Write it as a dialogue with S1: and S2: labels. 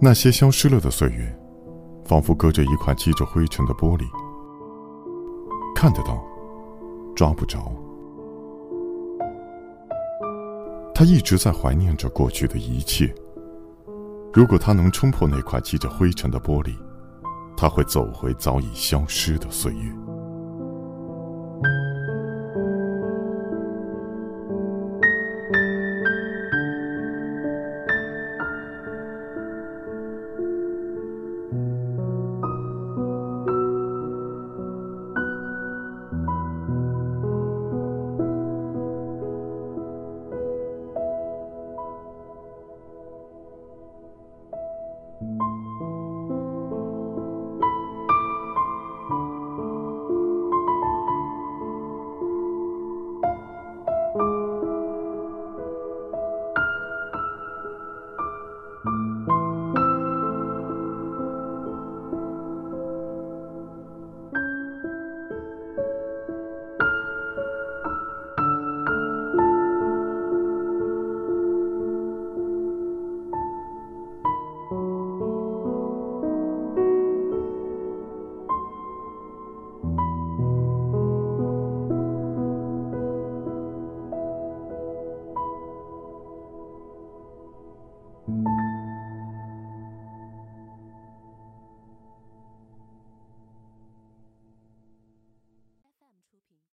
S1: 那些消失了的岁月，仿佛隔着一块积着灰尘的玻璃，看得到，抓不着。他一直在怀念着过去的一切。如果他能冲破那块积着灰尘的玻璃，他会走回早已消失的岁月。
S2: Música